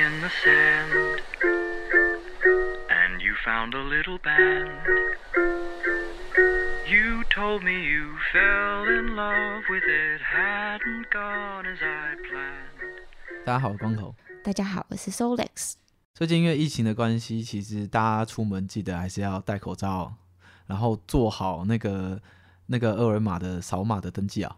in the sand, and you found a little band. You told me you fell in love with it, hadn't gone as I planned. 大家好，我光头。大家好，我是 Solex。最近因为疫情的关系，其实大家出门记得还是要戴口罩，然后做好那个那个二维码的扫码的登记啊。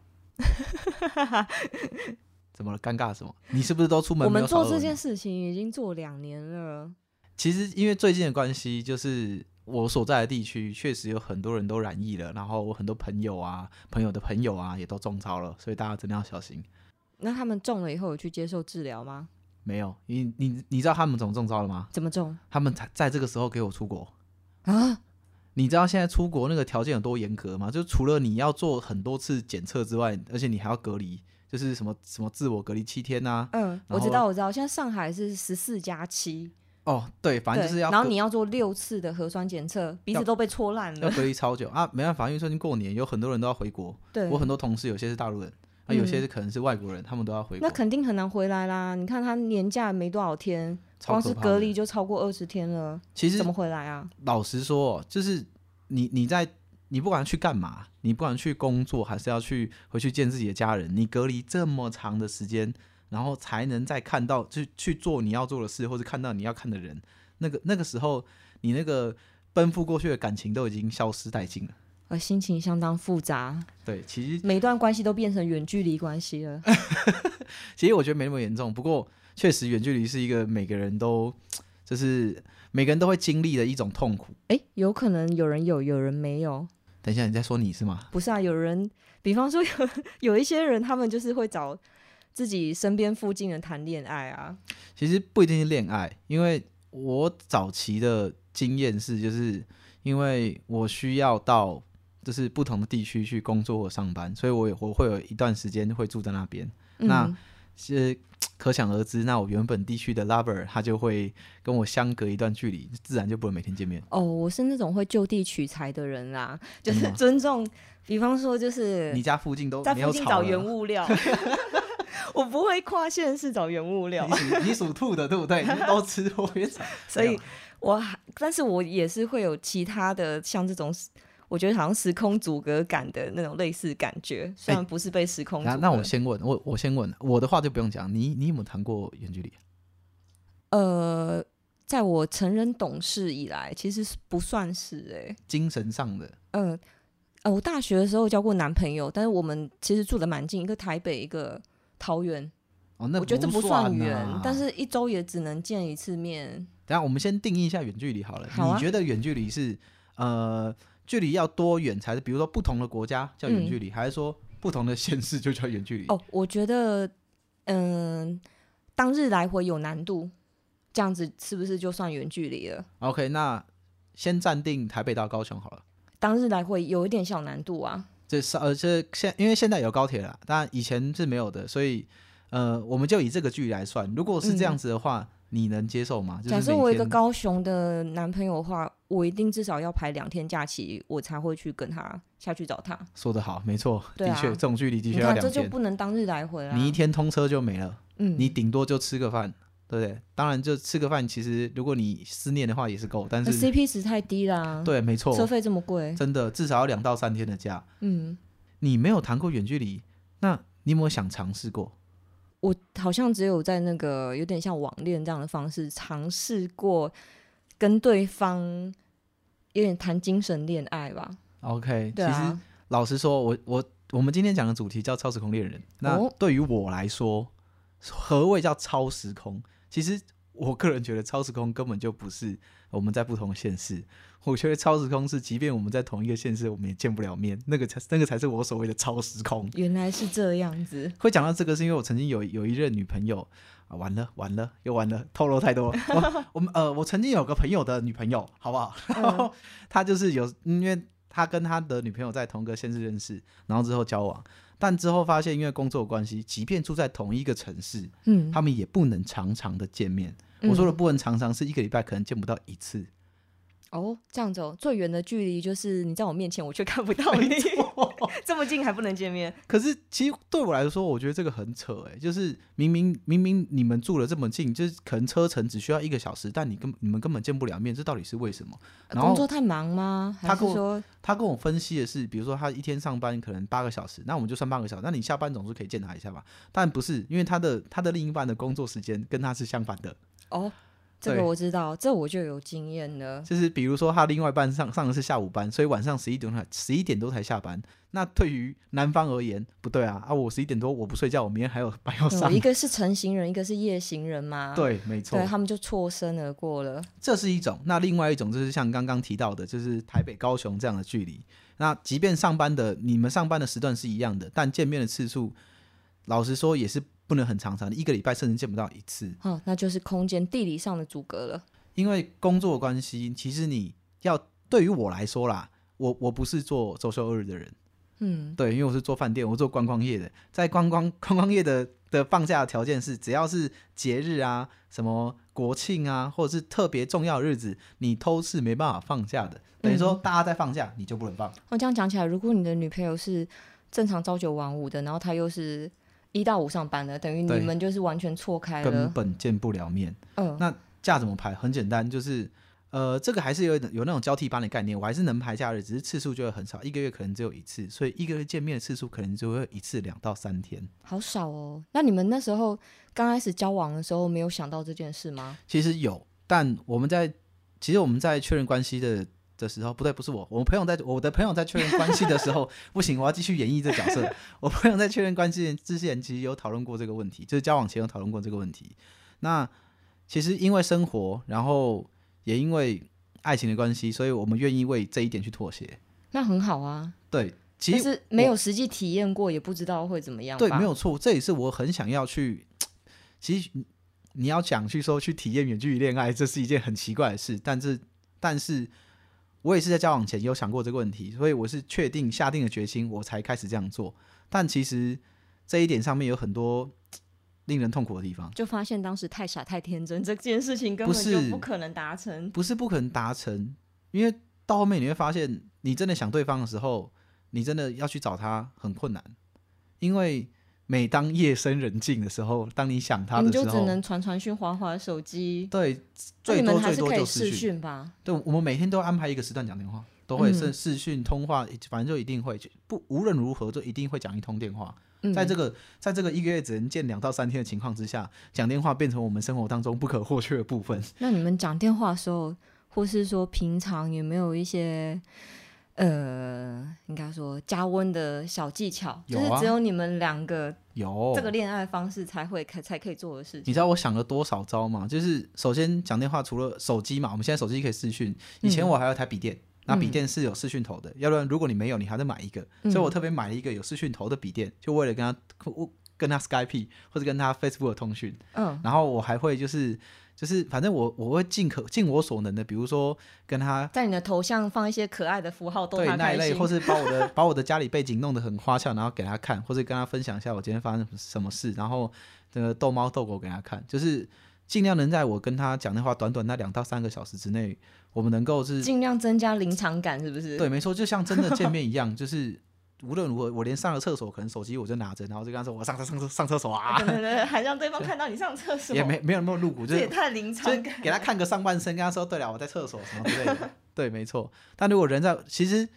怎么了？尴尬什么？你是不是都出门我们？做这件事情已经做两年了。其实因为最近的关系，就是我所在的地区确实有很多人都染疫了，然后我很多朋友啊、朋友的朋友啊也都中招了，所以大家真的要小心。那他们中了以后有去接受治疗吗？没有，你你你知道他们怎么中招了吗？怎么中他们才在这个时候给我出国。啊？你知道现在出国那个条件有多严格吗？就除了你要做很多次检测之外，而且你还要隔离，就是什么什么自我隔离七天呐、嗯，我知道，我知道。现在上海是十四加七，哦，对，反正就是要然后你要做六次的核酸检测，鼻子都被戳烂了。要隔离超久啊，没办法，因为最近过年有很多人都要回国，对，我很多同事有些是大陆人，啊、有些嗯是可能是外国人，他们都要回国。那肯定很难回来啦。你看他年假没多少天，光是隔离就超过二十天了，其实怎么回来啊？老实说，就是你你在你不管去干嘛，你不管去工作，还是要去回去见自己的家人，你隔离这么长的时间，然后才能再看到，去去做你要做的事，或者看到你要看的人，那个那个时候，你那个奔赴过去的感情都已经消失殆尽了。我心情相当复杂，对，其实每段关系都变成远距离关系了。其实我觉得没那么严重，不过确实远距离是一个每个人都就是每个人都会经历的一种痛苦。诶，有可能有人有，有人没有。等一下，你在说你是吗？不是啊，有人，比方说有 有一些人，他们就是会找自己身边附近人谈恋爱啊。其实不一定是恋爱，因为我早期的经验是，就是因为我需要到就是不同的地区去工作或上班，所以我有我会有一段时间会住在那边。那嗯是可想而知，那我原本地区的 lover 他就会跟我相隔一段距离，自然就不能每天见面。哦，我是那种会就地取材的人啦，就是尊重，比方说就是你家附近都在附近找原 物料，我不会跨县市找原物料你，属兔的对不对？你都吃我原草，所以我还，但是我也是会有其他的像这种。我觉得好像时空阻隔感的那种类似感觉，虽然不是被时空阻隔。那那我先问，我我先问，我的话就不用讲，你你有没有谈过远距离？呃，在我成人懂事以来，其实是不算是哎、精神上的嗯，呃，我大学的时候交过男朋友，但是我们其实住的蛮近，一个台北，一个桃园。哦，那我觉得这不算算远，啊但是一周也只能见一次面。等下我们先定义一下远距离好了。好啊你觉得远距离是呃距离要多远才是？比如说不同的国家叫远距离，还是说不同的县市就叫远距离？哦，我觉得，嗯，当日来回有难度，这样子是不是就算远距离了？OK，那先暂定台北到高雄好了。当日来回有一点小难度啊。这是呃，这现因为现在有高铁了，当然以前是没有的，所以呃，我们就以这个距离来算。如果是这样子的话，你能接受吗？就是假设我一个高雄的男朋友的话，我一定至少要排两天假期，我才会去跟他下去找他。说的好，没错，对啊的确，这种距离的确要你看，这就天。不能当日来回啊。你一天通车就没了，嗯，你顶多就吃个饭，对不对？当然，就吃个饭，其实如果你思念的话也是够，但那是 CP 值太低啦。，对，没错，车费这么贵。真的至少要两到三天的假。嗯，你没有谈过远距离，那你有没有想尝试过？我好像只有在那个有点像网恋这样的方式尝试过跟对方有点谈精神恋爱吧。OK，、对其实啊，老实说，我我我们今天讲的主题叫超时空恋人。那哦对于我来说，何谓叫超时空？其实我个人觉得，超时空根本就不是我们在不同的县市。我觉得超时空是，即便我们在同一个县市，我们也见不了面，那个才那个才是我所谓的超时空。原来是这样子。会讲到这个，是因为我曾经有有一任女朋友啊，完了完了又完了，透露太多了。我 我们呃，我曾经有个朋友的女朋友，好不好？然后他就是有，因为他跟他的女朋友在同个县市认识，然后之后交往，但之后发现因为工作的关系，即便住在同一个城市，嗯，他们也不能常常的见面。我说的不能常常是一个礼拜可能见不到一次。哦，这样子哦，最远的距离就是你在我面前，我却看不到你，这么近还不能见面。可是其实对我来说，我觉得这个很扯哎，就是明明明明你们住了这么近，就是可能车程只需要一个小时，但你根你们根本见不了面，这到底是为什么？然后工作太忙吗？他跟我说，他跟我分析的是，比如说他一天上班可能八个小时，那我们就算八个小时，那你下班总是可以见他一下吧？但不是，因为他的他的另一半的工作时间跟他是相反的，哦，这个我知道，这我就有经验了。就是比如说他另外一半上上的是下午班，所以晚上十一点才十一点多才下班。那对于男方而言，不对啊啊！我十一点多我不睡觉，我明天还有班要上嗯。一个是晨行人，一个是夜行人嘛。对，没错对，，他们就错身而过了。这是一种。那另外一种就是像刚刚提到的，就是台北、高雄这样的距离。那即便上班的你们上班的时段是一样的，但见面的次数，老实说也是不能很常常的，一个礼拜甚至见不到一次。哦，那就是空间地理上的阻隔了。因为工作关系，其实你要对于我来说啦，我我不是做周休二日的人，嗯，对，因为我是做饭店，我做观光业的，在观光 观光业的的放假的条件是，只要是节日啊、什么国庆啊，或者是特别重要的日子，你都是没办法放假的。等于说大家在放假，你就不能放。我这样讲起来，如果你的女朋友是正常朝九晚五的，然后她又是一到五上班的，等于你们就是完全错开了根。本见不了面。嗯，那假怎么排？很简单，就是呃，这个还是有有那种交替班的概念，我还是能排假日，只是次数就会很少，一个月可能只有一次，所以一个月见面的次数可能就会一次两到三天。好少哦。那你们那时候刚开始交往的时候，没有想到这件事吗？其实有，但我们在其实我们在确认关系的的时候，不对，不是我，我朋友在我的朋友在确认关系的时候，不行，我要继续演绎这角色。我朋友在确认关系之前，其实有讨论过这个问题，就是交往前有讨论过这个问题。那其实因为生活，然后也因为爱情的关系，所以我们愿意为这一点去妥协。那很好啊，对，其实没有实际体验过，也不知道会怎么样。对，没有错，这也是我很想要去。其实你你要讲去说去体验远距离恋爱，这是一件很奇怪的事，但是但是我也是在交往前有想过这个问题，所以我是确定下定了决心，我才开始这样做。但其实这一点上面有很多令人痛苦的地方，就发现当时太傻太天真，这件事情根本就不可能达成。不是不可能达成，因为到后面你会发现，你真的想对方的时候，你真的要去找他很困难，因为每当夜深人静的时候，当你想他你的时候，你就只能传传讯、滑滑手机。对，那最多最多还是视就视讯。吧？对，我们每天都安排一个时段讲电话，都会是嗯视讯通话，反正就一定会，就不无论如何就一定会讲一通电话。嗯，在这个在这个一个月只能见两到三天的情况之下，讲电话变成我们生活当中不可或缺的部分。那你们讲电话的时候，或是说平常有没有一些呃，应该说加温的小技巧？有啊就是只有你们两个有这个恋爱方式才会可才可以做的事情。你知道我想了多少招吗？就是首先讲电话，除了手机嘛，我们现在手机可以视讯，以前嗯我还有台笔电。那笔嗯电是有视讯头的，要不然如果你没有，你还得买一个。所以我特别买了一个有视讯头的笔电，就为了跟他跟他 Skype 或者跟他 Facebook 的通讯。嗯，然后我还会就是就是反正我我会尽可尽我所能的，比如说跟他在你的头像放一些可爱的符号，逗对那一类，他开心。或是把我的把我的家里背景弄得很花俏，然后给他看，或者跟他分享一下我今天发生什么事，然后这个逗猫逗狗给他看，就是尽量能在我跟他讲的话短短那两到三个小时之内，我们能够是尽量增加临场感，是不是？对，没错，就像真的见面一样，就是。无论如何，我连上了厕所，可能手机我就拿着，然后就跟他说：“我上厕上厕上厕所啊对对对，还让对方看到你上厕！”所，也没没有那么露骨，就是这也太临就是场感。给他看个上半身，跟他说：“对了，我在厕所什么之类的。”对，没错。但如果人在，其实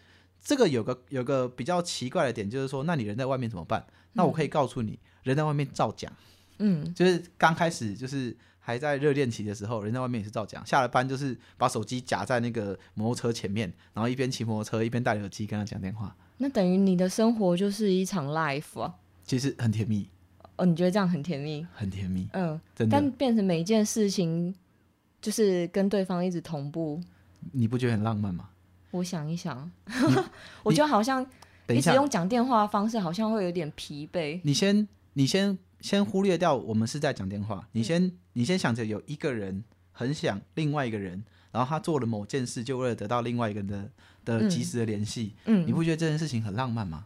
这个有个有个比较奇怪的点，就是说，那你人在外面怎么办？那我可以告诉你，人在外面照讲，嗯，就是刚开始就是还在热恋期的时候，人在外面也是照讲。下了班就是把手机夹在那个摩托车前面，然后一边骑摩托车一边戴着耳机跟他讲电话，那等于你的生活就是一场 life 啊。其实很甜蜜，哦，你觉得这样很甜蜜？很甜蜜，嗯，真的但。变成每一件事情就是跟对方一直同步。你不觉得很浪漫吗？我想一想，我觉得好像一直用讲电话的方式，好像会有点疲惫。你先，你先先忽略掉我们是在讲电话，你先你先想着有一个人很想另外一个人，然后他做了某件事，就为了得到另外一个人的的嗯及时的联系，嗯你，不觉得这件事情很浪漫吗？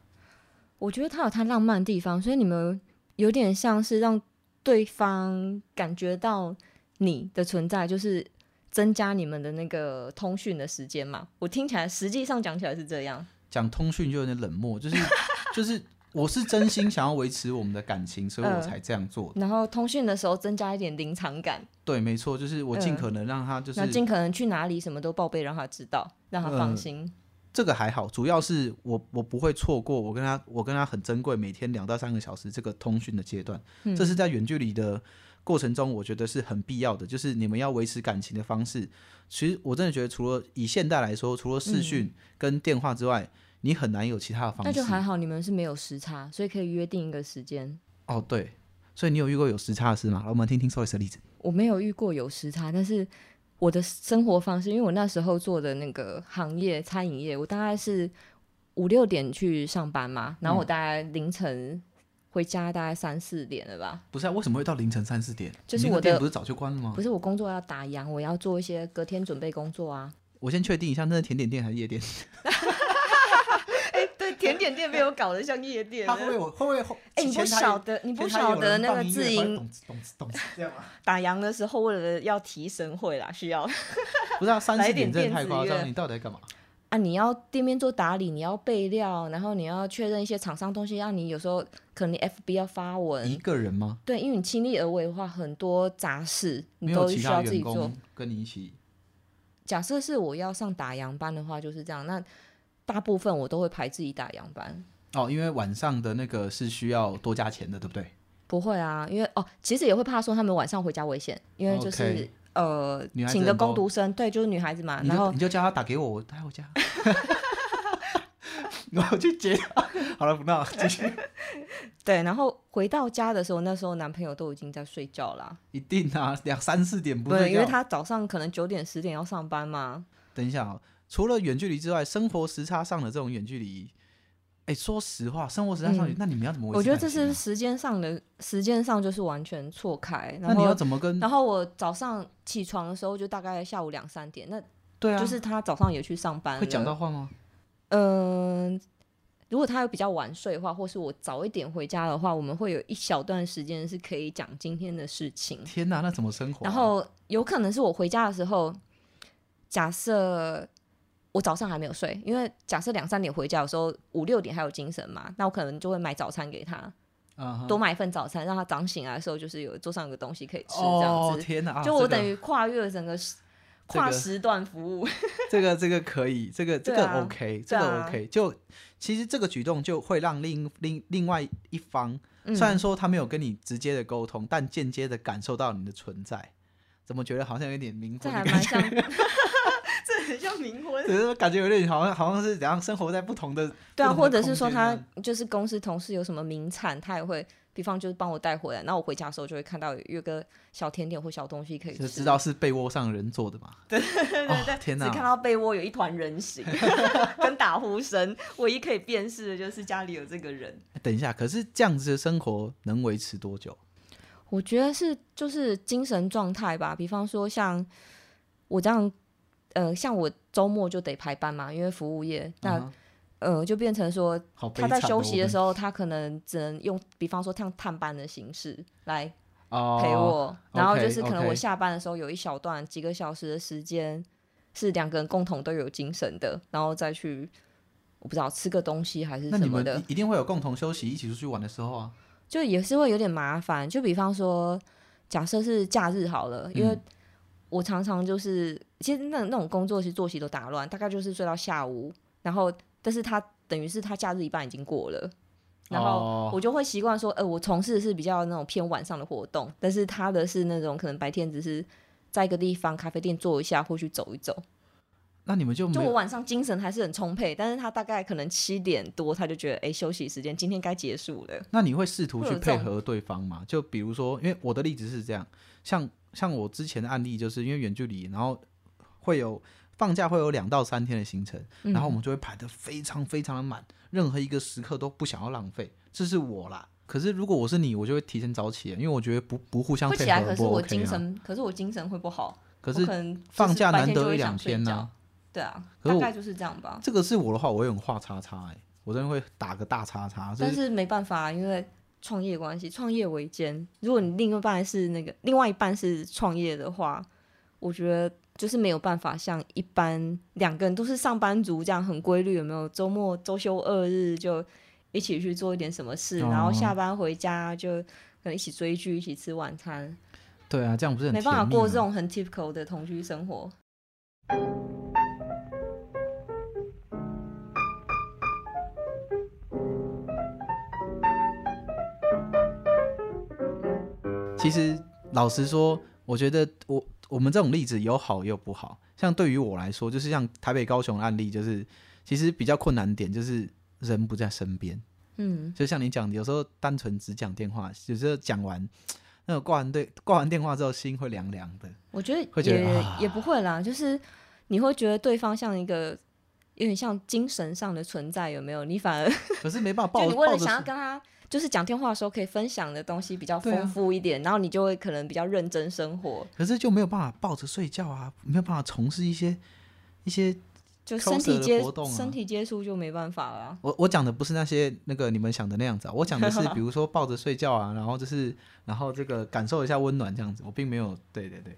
我觉得他有他浪漫的地方，所以你们有点像是让对方感觉到你的存在，就是增加你们的那个通讯的时间嘛。我听起来，实际上讲起来是这样。讲通讯就有点冷漠，就是 就是我是真心想要维持我们的感情，所以我嗯才这样做。然后通讯的时候增加一点临场感，对，没错，就是我尽嗯可能让他就是那尽可能去哪里什么都报备，让他知道，让他放嗯心。这个还好，主要是我我不会错过我跟他我跟他很珍贵每天两到三个小时这个通讯的阶段，嗯这是在远距离的过程中，我觉得是很必要的。就是你们要维持感情的方式，其实我真的觉得除了以现代来说，除了视讯跟电话之外，你很难有其他的方式。嗯那就还好，你们是没有时差，所以可以约定一个时间。哦，对，所以你有遇过有时差的事吗？我们听听 Solis 的例子。我没有遇过有时差，但是我的生活方式，因为我那时候做的那个行业餐饮业，我大概是五六点去上班嘛，然后我大概凌晨回家大概三四点了吧。不是啊，为什么会到凌晨三四点？就是我的店不是早就关了吗不？是我工作要打烊，我要做一些隔天准备工作啊。我先确定一下，那是甜点店还是夜店？甜点店被我搞得像夜店他会不会有会不会后？哎、你不晓得，你不晓得那个自营咚哧咚哧咚哧这样吗？打烊的时候，为了要提神会啦，需要 不是啊，三来一点四点真的太夸张，你到底在干嘛？啊，你要店面做打理，你要备料，然后你要确认一些厂商东西，让你有时候可能你 FB 要发文一文，个人吗？对，因为你亲力而为的话，很多杂事你都需要自己做。跟你一起？假设是我要上打烊班的话，就是这样。那大部分我都会排自己打烊班，哦，因为晚上的那个是需要多加钱的，对不对？不会啊，因为哦，其实也会怕说他们晚上回家危险，因为就是呃，请个工读生，对，就是女孩子嘛，然后你就叫她打给我，我带回家。我去接他。好了，不闹了，继续。对，然后回到家的时候，那时候男朋友都已经在睡觉啦。一定啊，两三四点不对，因为他早上可能九点十点要上班嘛。等一下啊、除了远距离之外，生活时差上的这种远距离，哎，说实话，生活时差上，嗯那你们要怎么我觉得这是时间上的，时间上就是完全错开。那你要，怎么跟？然后我早上起床的时候就大概下午两三点，那对啊，就是他早上也去上班。会讲到话吗？嗯、如果他有比较晚睡的话，或是我早一点回家的话，我们会有一小段时间是可以讲今天的事情。天哪，那怎么生活啊、然后有可能是我回家的时候，假设我早上还没有睡，因为假设两三点回家的时候，五六点还有精神嘛，那我可能就会买早餐给他，多买一份早餐，让他早上醒来的时候就是有桌上有个东西可以吃，这样子。哦天哪，啊就我等于跨越了整个时跨时段服务，这个这个可以，这个这个 OK，、这个 OK。就其实这个举动就会让另另另外一方，嗯虽然说他没有跟你直接的沟通，但间接的感受到你的存在。怎么觉得好像有点冥这婚的感觉？还 蛮像，这很像冥婚。只是感觉有点好像好像是怎样生活在不同的对啊，或者是说他就是公司同事有什么名产，他也会，比方就是帮我带回来，那我回家的时候就会看到有有个小甜点或小东西可以吃，就知道是被窝上的人做的嘛。对对对天哪！只看到被窝有一团人形，跟打呼声，唯一可以辨识的就是家里有这个人。等一下，可是这样子的生活能维持多久？我觉得是就是精神状态吧，比方说像我这样，呃，像我周末就得排班嘛，因为服务业，那、嗯呃就变成说他在休息的时候候，他可能只能用，比方说像探班的形式来哦陪我，然后就是可能我下班的时候有一小段几个小时的时间是两个人共同都有精神的，然后再去我不知道吃个东西还是什么的，一一定会有共同休息、一起出去玩的时候啊。就也是会有点麻烦。就比方说，假设是假日好了，因为嗯我常常就是其实那那种工作其实作息都打乱，大概就是睡到下午，然后但是他等于是他假日一半已经过了。然后哦我就会习惯说，呃，我从事的是比较那种偏晚上的活动，但是他的是那种可能白天只是在一个地方咖啡店坐一下或去走一走。那你们就就我晚上精神还是很充沛，但是他大概可能七点多他就觉得，哎、休息时间今天该结束了。那你会试图去配合对方吗？就比如说，因为我的例子是这样，像像我之前的案例，就是因为远距离，然后会有放假会有两到三天的行程，嗯然后我们就会排得非常非常的满，任何一个时刻都不想要浪费，这是我啦。可是如果我是你，我就会提前早起，因为我觉得不不互相配合不可是我。精神，可是我精神会不好。可是放假难得一两天呢、对啊，大概就是这样吧。这个是我的话，我会用画叉叉哎、我真的会打个大叉叉，就是但是没办法，因为创业关系，创业维艰。如果你另一半是那个另外一半是创业的话，我觉得就是没有办法像一般两个人都是上班族这样很规律，有没有？周末周休二日就一起去做一点什么事，然后哦下班回家就可能一起追剧，一起吃晚餐，对啊，这样不是很没办法过这种很 typical 的同居生活。其实老实说，我觉得我我们这种例子有好也有不好。像对于我来说，就是像台北、高雄案例，就是其实比较困难点就是人不在身边。嗯，就像你讲的，有时候单纯只讲电话，有时候讲完那个挂完对挂完电话之后，心会凉凉的。我觉得也、啊也不会啦，就是你会觉得对方像一个有点像精神上的存在，有没有？你反而可是没办法抱 就你为了想要跟他就是讲电话的时候可以分享的东西比较丰富一点，然后你就会可能比较认真生活，可是就没有办法抱着睡觉啊，没有办法从事一些一些。就身体接、活动啊身体接触就没办法了啊。我我讲的不是那些那个你们想的那样子啊，我讲的是 比如说抱着睡觉啊，然后就是然后这个感受一下温暖这样子，我并没有对对对。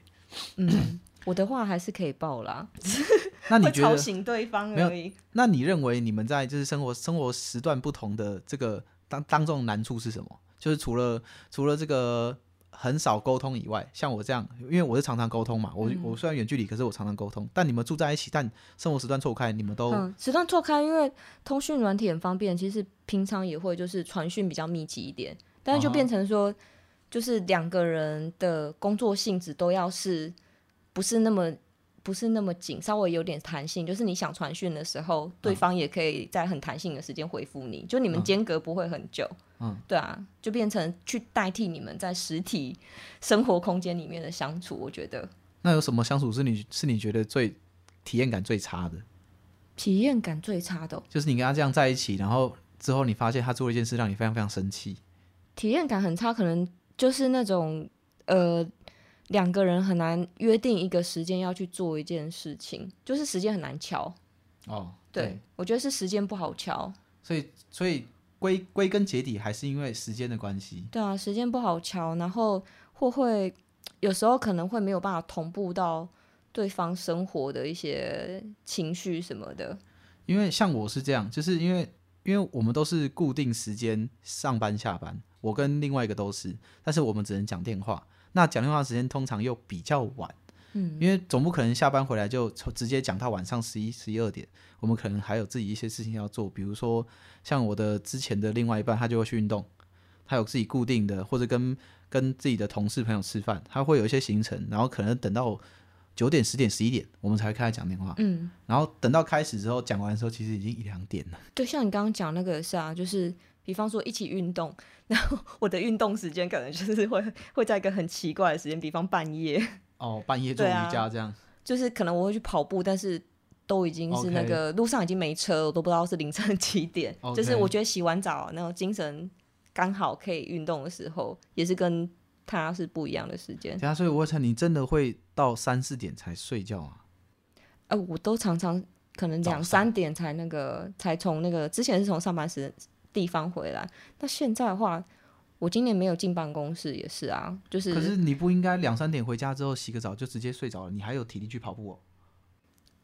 嗯，我的话还是可以抱啦，那你觉得？醒对方没有而已。那你认为你们在就是生活生活时段不同的这个当当中的难处是什么？就是除了除了这个很少沟通以外，像我这样，因为我是常常沟通嘛，我、嗯我虽然远距离，可是我常常沟通。但你们住在一起，但生活时段错开，你们都、嗯，时段错开，因为通讯软体很方便，其实平常也会就是传讯比较密集一点，但是就哦变成说，就是两个人的工作性质都要是不是那么不是那么紧，稍微有点弹性，就是你想传讯的时候，对方也可以在很弹性的时间回复你，就你们嗯间隔不会很久。嗯，对啊，就变成去代替你们在实体生活空间里面的相处，我觉得那有什么相处是你是你觉得最体验感最差的？体验感最差的哦、就是你跟他这样在一起，然后之后你发现他做了一件事让你非常非常生气。体验感很差，可能就是那种呃，两个人很难约定一个时间要去做一件事情，就是时间很难敲。哦，对，我觉得是时间不好敲。所以所以归归根结底还是因为时间的关系。对啊，时间不好敲，然后或会有时候可能会没有办法同步到对方生活的一些情绪什么的。因为像我是这样，就是因为因为我们都是固定时间上班下班，我跟另外一个都是，但是我们只能讲电话。那讲电话时间通常又比较晚，嗯，因为总不可能下班回来就从直接讲到晚上十一、十一二点。我们可能还有自己一些事情要做，比如说像我的之前的另外一半，他就会去运动，他有自己固定的，或者跟跟自己的同事朋友吃饭，他会有一些行程，然后可能等到九点、十点、十一点，我们才会开始讲电话。嗯，然后等到开始之后，讲完的时候，其实已经一两点了。对，像你刚刚讲那个是啊，就是比方说一起运动，然后我的运动时间可能就是会会在一个很奇怪的时间，比方半夜，哦，半夜做瑜伽这样，就是可能我会去跑步，但是都已经是那个路上已经没车，我都不知道是凌晨几点。就是我觉得洗完澡那种精神刚好可以运动的时候，也是跟他是不一样的时间。对啊，所以我猜你真的会到三四点才睡觉啊？呃，我都常常可能两三点才那个才从那个之前是从上班时地方回来，那现在的话，我今年没有进办公室也是啊，就是可是你不应该两三点回家之后洗个澡就直接睡着了，你还有体力去跑步哦？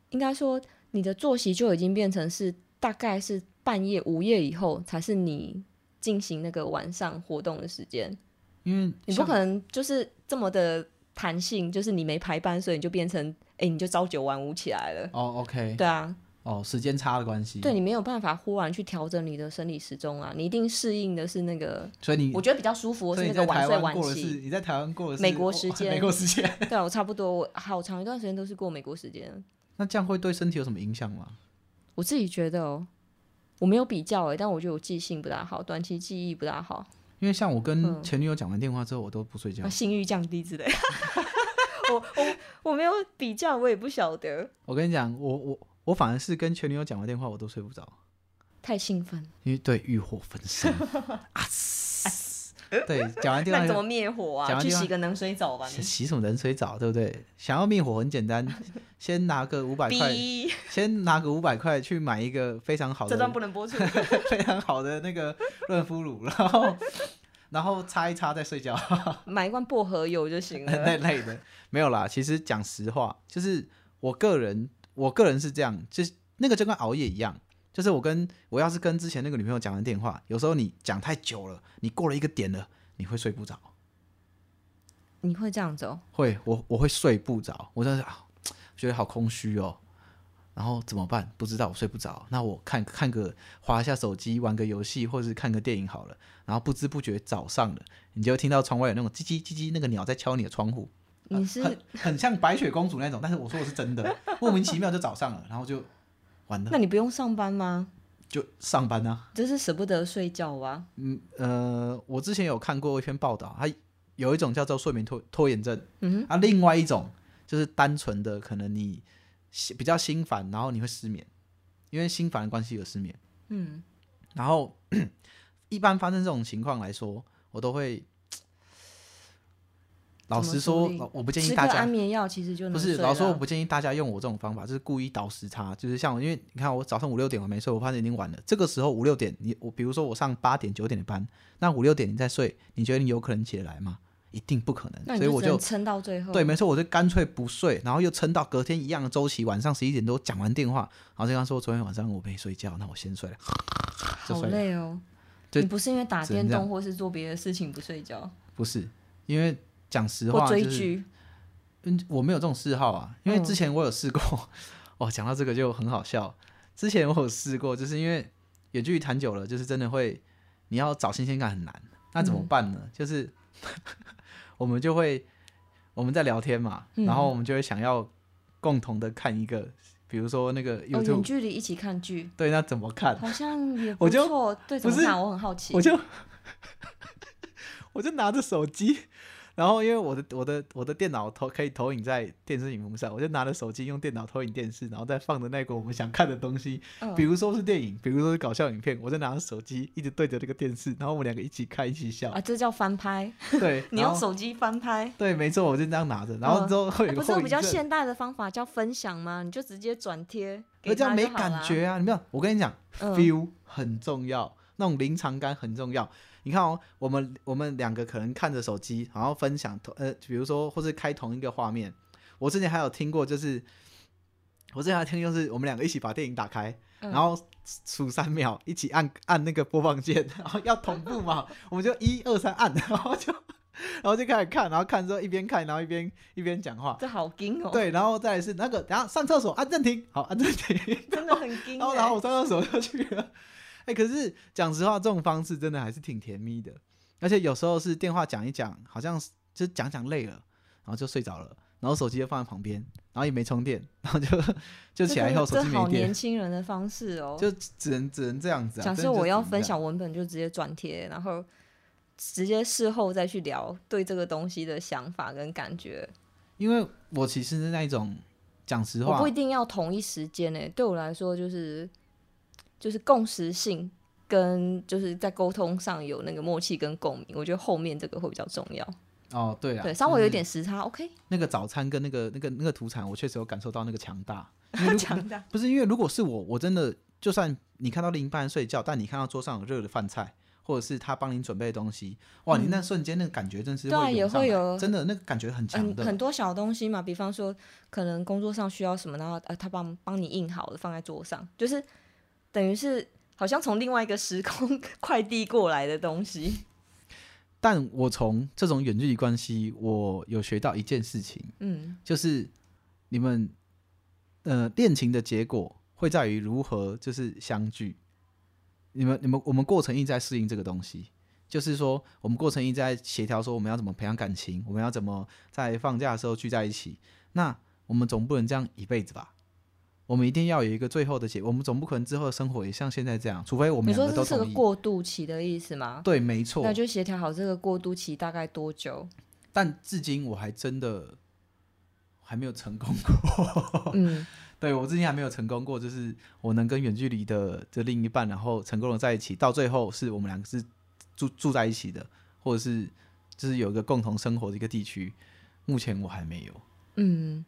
应该说你的作息就已经变成是大概是半夜午夜以后才是你进行那个晚上活动的时间，因为你不可能就是这么的弹性，就是你没排班，所以你就变成哎、你就朝九晚五起来了。哦，OK，对啊，哦，时间差的关系，对，你没有办法忽然去调整你的生理时钟啊，你一定适应的是那个，所以你我觉得比较舒服的是那个晚睡你在台湾晚起。过的是你在台湾过的是美国哦时间美国时间，对啊，我差不多，我好长一段时间都是过美国时间。那这样会对身体有什么影响吗？我自己觉得哦，我没有比较哎，但我觉得我记性不大好，短期记忆不大好，因为像我跟嗯前女友讲完电话之后，我都不睡觉啊，。性欲降低之类。我我我没有比较，我也不晓得，我跟你讲，我我我反而是跟前女友讲完电话，我都睡不着，太兴奋。因为对欲火焚身 啊嘶！对，讲完电话那怎么灭火啊？讲完电话去洗个冷水澡吧洗。洗什么冷水澡，对不对？想要灭火很简单，先拿个五百块，先拿个五百块去买一个非常好的这段、不能播出。非常好的那个润肤乳，然后然后擦一擦再睡觉，买一罐薄荷油就行了。那类的没有啦。其实讲实话，就是我个人，我个人是这样，就是那个就跟熬夜一样，就是我跟我要是跟之前那个女朋友讲完电话，有时候你讲太久了，你过了一个点了，你会睡不着。你会这样子哦？会，我我会睡不着，我真的是啊，觉得好空虚哦。然后怎么办？不知道，我睡不着。那我看看个划一下手机，玩个游戏，或者是看个电影好了。然后不知不觉早上了，你就会听到窗外有那种叽叽叽叽，那个鸟在敲你的窗户。你是很很像白雪公主那种，但是我说的是真的，莫名其妙就早上了，然后就完了，那你不用上班吗？就上班啊。就是舍不得睡觉啊。嗯呃，我之前有看过一篇报道，它有一种叫做睡眠拖拖延症，嗯啊，另外一种就是单纯的可能你心比较心烦，然后你会失眠，因为心烦的关系而失眠。嗯，然后 一般发生这种情况来说，我都会老实说我不建议大家安眠药其实就能不是，老实说，我不建议大家用我这种方法，就是故意倒时差，就是像我，因为你看我早上五六点我没睡，我发现已经晚了。这个时候五六点，你我比如说我上八点九点的班，那五六点你再睡，你觉得你有可能起得来吗？一定不可能，所以我就撑到最后。对，没错，我就干脆不睡，然后又撑到隔天一样的周期，晚上十一点多讲完电话，然后就跟他说昨天晚上我没睡觉，那我先睡了。就好累哦。你不是因为打电动或是做别的事情不睡觉，不是，因为讲实话，就是追剧？嗯，我没有这种嗜好啊，因为嗯之前我有试过，哦，讲到这个就很好笑。之前我有试过，就是因为远距离谈久了，就是真的会，你要找新鲜感很难。那怎么嗯办呢？就是 我们就会我们在聊天嘛，然后嗯我们就会想要共同的看一个，比如说那个有，远距离一起看剧，对，那怎么看？好像也我就不错。对，怎么看？我很好奇。我就 我就拿着手机，然后因为我的我的我的电脑投可以投影在电视荧幕上，我就拿着手机用电脑投影电视，然后再放着那个我们想看的东西，嗯比如说是电影，比如说是搞笑影片，我就拿着手机一直对着这个电视，然后我们两个一起看一起笑，啊，这叫翻拍。对，你用手机翻拍，对，没错，我就这样拿着，然后之后会有个不是有比较现代的方法叫分享吗？你就直接转贴给可这样没。感觉啊！你没有，我跟你讲、嗯 f e e l 很重要，那种临场感很重要。你看哦，我们我们两个可能看着手机，然后分享同呃，比如说或是开同一个画面。我之前还有听过，就是我之前还听，就是我们两个一起把电影打开，嗯然后数三秒，一起按按那个播放键，然后要同步嘛，我们就一二三按，然后就然后就开始看，然后看之后一边看，然后一边一边讲话。这好惊哦。，对，然后再来是那个，等下上厕所按暂停，好按暂停，真的很惊 然后欸。然后我上厕所就去了。哎、可是讲实话，这种方式真的还是挺甜蜜的，而且有时候是电话讲一讲，好像就讲讲累了，然后就睡着了，然后手机就放在旁边，然后也没充电，然后就就起来以后手机没电年，轻人的方式哦。就只能只能这样子啊。假设我要分享文本，就直接转贴，然后直接事后再去聊对这个东西的想法跟感觉。因为我其实是那一种讲实话我不一，定要同一时间诶，对我来说就是就是共识性跟就是在沟通上有那个默契跟共鸣，我觉得后面这个会比较重要。哦，对啊，对，稍微有点时差，OK，那个早餐跟那个那个那个土产，我确实有感受到那个强大。因为如强大。不是因为如果是我，我真的就算你看到另一半睡觉，但你看到桌上有热的饭菜，或者是他帮你准备的东西，哇，你那瞬间那个感觉真是对啊也会有真的那个感觉很强的。很很多小东西嘛，比方说可能工作上需要什么，然后呃他帮帮你印好了放在桌上，就是等于是好像从另外一个时空 快递过来的东西。但我从这种远距离关系，我有学到一件事情，嗯，就是你们呃恋情的结果会在于如何就是相聚。你们你们我们过程一直在适应这个东西，就是说我们过程一直在协调，说我们要怎么培养感情，我们要怎么在放假的时候聚在一起。那我们总不能这样一辈子吧？我们一定要有一个最后的结，我们总不可能之后的生活也像现在这样，除非我们你说两个都同意。这是个过渡期的意思吗？对，没错。那就协调好这个过渡期大概多久？但至今我还真的还没有成功过。嗯，对我至今还没有成功过，就是我能跟远距离的这另一半，然后成功的在一起，到最后是我们两个是住住在一起的，或者是就是有一个共同生活的一个地区。目前我还没有。嗯，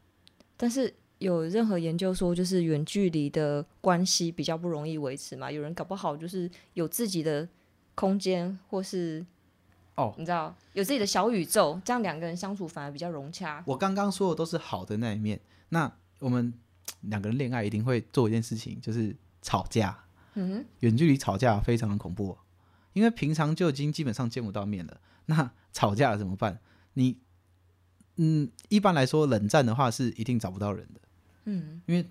但是有任何研究说，就是远距离的关系比较不容易维持嘛？有人搞不好就是有自己的空间，或是哦你知道有自己的小宇宙，这样两个人相处反而比较融洽。我刚刚说的都是好的那一面。那我们两个人恋爱一定会做一件事情，就是吵架。嗯哼，远距离吵架非常的恐怖哦、因为平常就已经基本上见不到面了。那吵架了怎么办？你，嗯，一般来说冷战的话是一定找不到人的，嗯，因为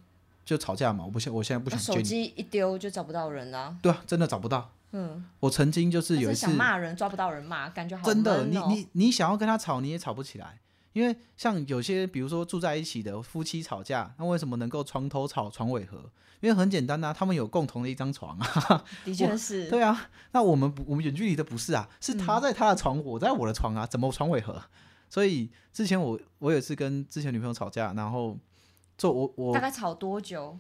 就吵架嘛。我不现我现在不想手机一丢就找不到人了。对啊，真的找不到。嗯，我曾经就是有一次想，骂人抓不到人骂，感觉好真的，你你你想要跟他吵，你也吵不起来。因为像有些，比如说住在一起的夫妻吵架，那为什么能够床头吵床尾和？因为很简单啊，他们有共同的一张床啊。的确是。对啊，那我们不，我们远距离的不是啊，是嗯他在他的床，我在我的床啊，怎么床尾和？所以之前我我有一次跟之前女朋友吵架，然后做我我大概吵多久？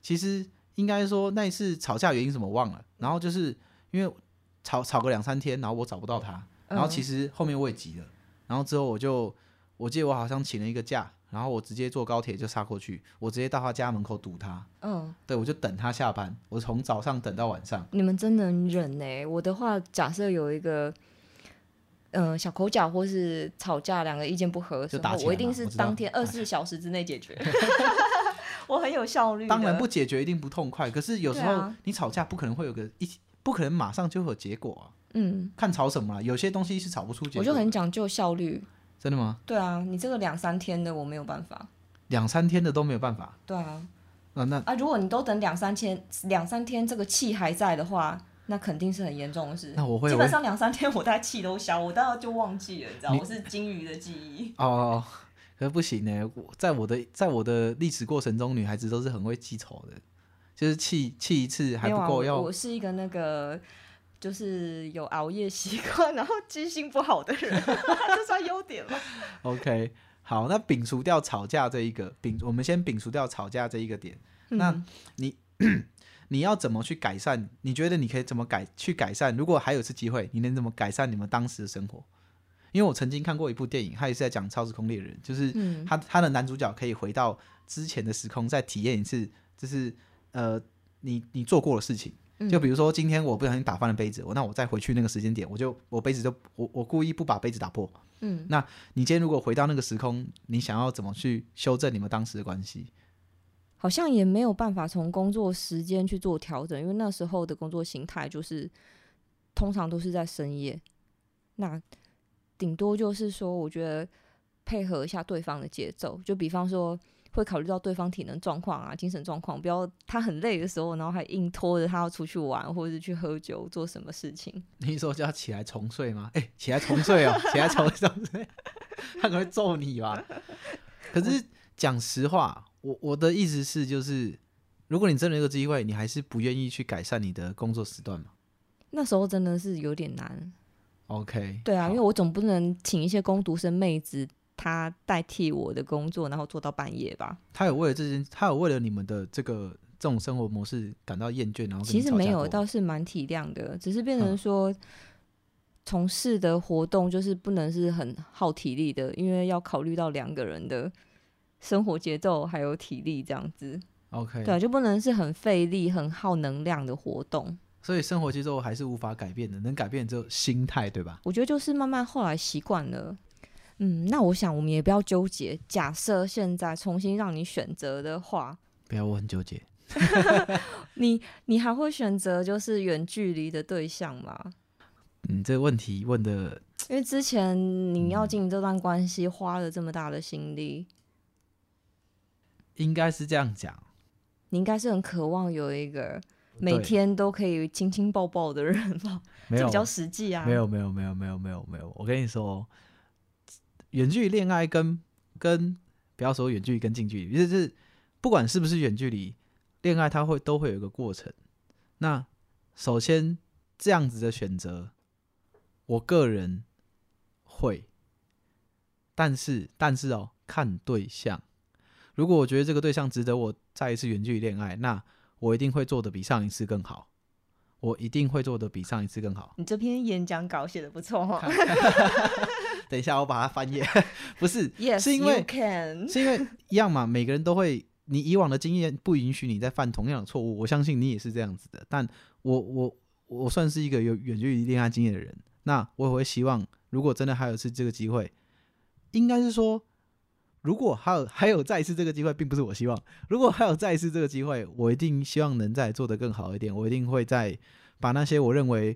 其实应该说那一次吵架原因什么忘了，然后就是因为吵吵个两三天，然后我找不到他，然后其嗯实后面我也急了，然后之后我就我记得我好像请了一个假，然后我直接坐高铁就杀过去，我直接到他家门口堵他，嗯，对我就等他下班，我从早上等到晚上。你们真能忍呢、我的话，假设有一个。嗯、小口角或是吵架，两个意见不合我一定是当天二十四小时之内解决。我很有效率。当然不解决一定不痛快，可是有时候你吵架不可能会有个一，不可能马上就会有结果啊。嗯，看吵什么啦，有些东西是吵不出结果。我就很讲究效率。真的吗？对啊，你这个两三天的我没有办法。两三天的都没有办法对啊，啊？那啊，如果你都等两三天，两三天这个气还在的话，那肯定是很严重的事。那我会基本上两三天，我大概气都消，我大概就忘记了，你知道，你我是金鱼的记忆。哦，可是不行呢。我在我的在我的历史过程中，女孩子都是很会记仇的，就是气气一次还不够，要我我是一个那个。就是有熬夜习惯，然后记性不好的人，这算优点吗？OK。好，那摒除掉吵架这一个摒，我们先摒除掉吵架这一个点。那嗯你要怎么去改善？你觉得你可以怎么改去改善？如果还有一次机会，你能怎么改善你们当时的生活？因为我曾经看过一部电影，它也是在讲超时空猎人，就是嗯他他的男主角可以回到之前的时空，再体验一次，就是呃，你你做过的事情。嗯就比如说今天我不小心打翻了杯子，我那我再回去那个时间点，我就我杯子就我我故意不把杯子打破。嗯，那你今天如果回到那个时空，你想要怎么去修正你们当时的关系？好像也没有办法从工作时间去做调整，因为那时候的工作形态就是通常都是在深夜，那顶多就是说，我觉得配合一下对方的节奏，就比方说会考虑到对方体能状况啊、精神状况，不要他很累的时候，然后还硬拖着他要出去玩，或者是去喝酒做什么事情。你说就要起来重睡吗？哎、起来重睡哦，起来 重睡，他可能会揍你吧？可是讲实话，我我的意思是，就是如果你真的有个机会，你还是不愿意去改善你的工作时段嘛那时候真的是有点难，？OK，对啊，因为我总不能请一些工读生妹子，她代替我的工作，然后做到半夜吧。他有为了这件，他有为了你们的这个这种生活模式感到厌倦，然后其实没有，倒是蛮体谅的，只是变成嗯说，从事的活动就是不能是很耗体力的，因为要考虑到两个人的生活节奏还有体力这样子，OK，对啊，就不能是很费力、很耗能量的活动。所以生活节奏还是无法改变的，能改变只有心态，对吧？我觉得就是慢慢后来习惯了。嗯，那我想我们也不要纠结。假设现在重新让你选择的话，不要，我很纠结。你你还会选择就是远距离的对象吗？你，这个问题问的因为之前你要嗯经营这段关系，花了这么大的心力，应该是这样讲，你应该是很渴望有一个每天都可以亲亲抱抱的人吧？没有这比较实际啊。没有没有没有没有没有没有，我跟你说哦，远距离恋爱跟跟不要说远距离跟近距离，就是不管是不是远距离恋爱，它会都会有一个过程。那首先这样子的选择，我个人会，但是但是哦，看对象。如果我觉得这个对象值得我再一次远距离恋爱，那我一定会做的比上一次更好。我一定会做的比上一次更好。你这篇演讲稿写的不错哦。等一下，我把它翻页。不是，Yes, 是因为。是因为一样嘛，每个人都会，你以往的经验不允许你再犯同样的错误。我相信你也是这样子的。但我我我算是一个有远距离恋爱经验的人，那我也会希望，如果真的还有一次这个机会，应该是说，如果还有还有再一次这个机会，并不是我希望，如果还有再一次这个机会，我一定希望能再做得更好一点，我一定会再把那些我认为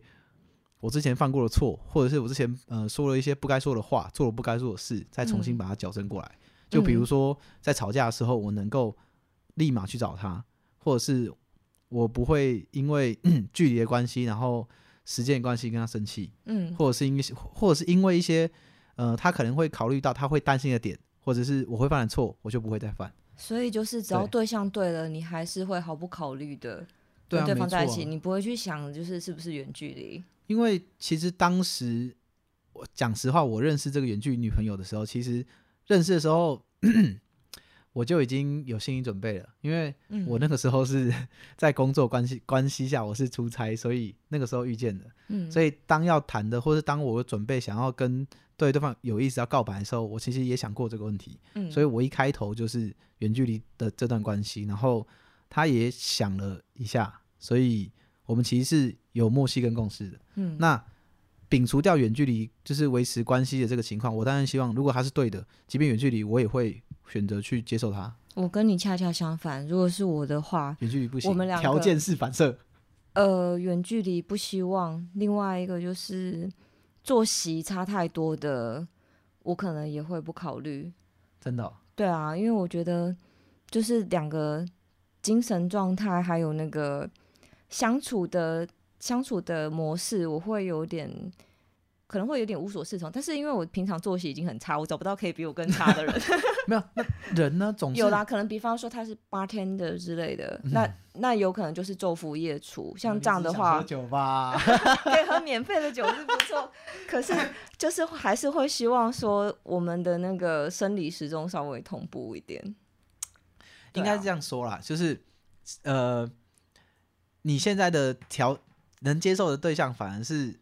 我之前犯过的错，或者是我之前呃说了一些不该说的话，做了不该做的事，再重新把它矫正过来。就比如说在吵架的时候，我能够立马去找他，或者是我不会因为 距离的关系，然后时间关系跟他生气，嗯或者是因为或者是因为一些呃他可能会考虑到他会担心的点，或者是我会犯的错，我就不会再犯。所以就是只要对对象对了，你还是会毫不考虑的跟对方在一起，你不会去想就是是不是远距离。因为其实当时我讲实话，我认识这个远距离女朋友的时候，其实认识的时候我就已经有心理准备了，因为嗯，我那个时候是 在工作关系关系下，我是出差，所以那个时候遇见的。嗯，所以当要谈的，或是当我准备想要跟对对方有意思要告白的时候，我其实也想过这个问题。嗯，所以我一开头就是远距离的这段关系，然后他也想了一下，所以我们其实是有默契跟共识的。嗯，那摒除掉远距离，就是维持关系的这个情况，我当然希望，如果他是对的，即便远距离，我也会选择去接受他。我跟你恰恰相反，如果是我的话，远距离不行，我们两个条件是反射。呃，远距离不希望。另外一个就是作息差太多的，我可能也会不考虑。真的哦、对啊，因为我觉得就是两个精神状态还有那个相处的相处的模式，我会有点可能会有点无所适从。但是因为我平常作息已经很差，我找不到可以比我更差的人。没有，那人呢总是有啦，可能比方说他是 bartender 之类的，那那有可能就是昼伏夜出。像这样的话喝，酒吧，可以喝免费的酒是不错，可是 就是还是会希望说我们的那个生理时钟稍微同步一点。应该是这样说啦，就是呃，你现在的调能接受的对象，反而是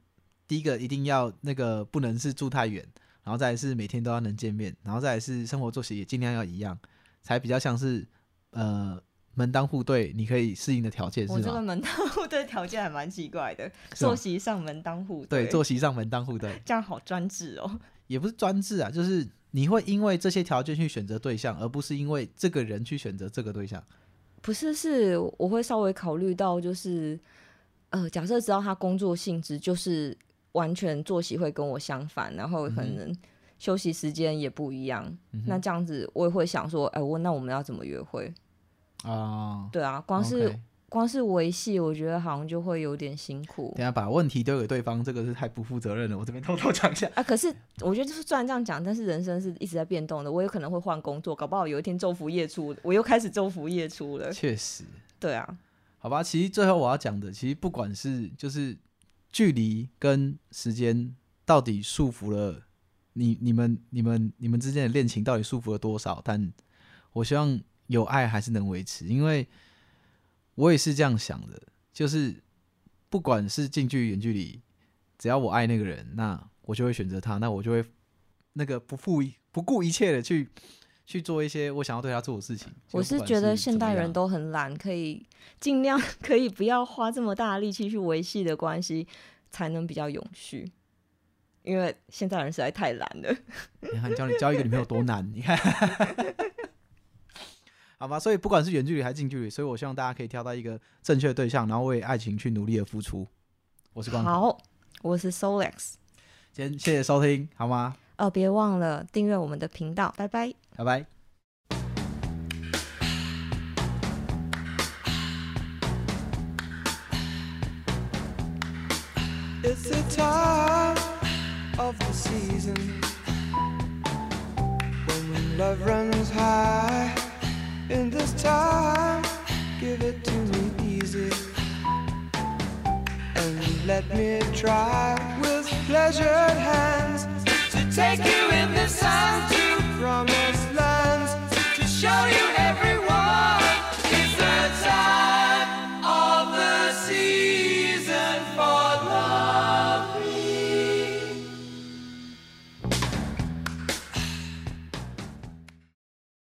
第一个一定要那个不能是住太远，然后再来是每天都要能见面，然后再来是生活作息也尽量要一样，才比较像是呃门当户对，你可以适应的条件我是吗？这个门当户对条件还蛮奇怪的，是吗作息上门当户对，作息上门当户对，这样好专制哦。也不是专制啊，就是你会因为这些条件去选择对象，而不是因为这个人去选择这个对象。不是，是我会稍微考虑到，就是呃，假设知道他工作性质就是完全作息会跟我相反，然后可能休息时间也不一样，嗯那这样子我也会想说，哎、我那我们要怎么约会？啊，对啊，光是光是维系，我觉得好像就会有点辛苦等下把问题丢给对方，这个是太不负责任了。我这边偷偷讲一下。啊。可是我觉得就是虽然这样讲，但是人生是一直在变动的，我有可能会换工作，搞不好有一天昼伏夜出，我又开始昼伏夜出了。确实，对啊，好吧。其实最后我要讲的，其实不管是就是距离跟时间到底束缚了你、你们、你们、你们之间的恋情到底束缚了多少，但我希望有爱还是能维持，因为我也是这样想的，就是不管是近距离、远距离，只要我爱那个人，那我就会选择他，那我就会那个不负不顾一切的去去做一些我想要对他做的事情。我是觉得现代人都很懒，可以尽量 可以不要花这么大的力气去维系的关系，才能比较永续。因为现代人实在太懒了。你看教你交一个女朋友多难，你看，好吧？所以不管是远距离还是近距离，所以我希望大家可以挑到一个正确的对象，然后为爱情去努力的付出。我是光头，好，我是 Solex，今天谢谢收听，好吗？哦，别忘了订阅我们的频道，拜拜。拜拜。It's the time of the season when love runs high. In this time, give it to me easy and let me try with pleasured hands to take you in the sun to promise show you.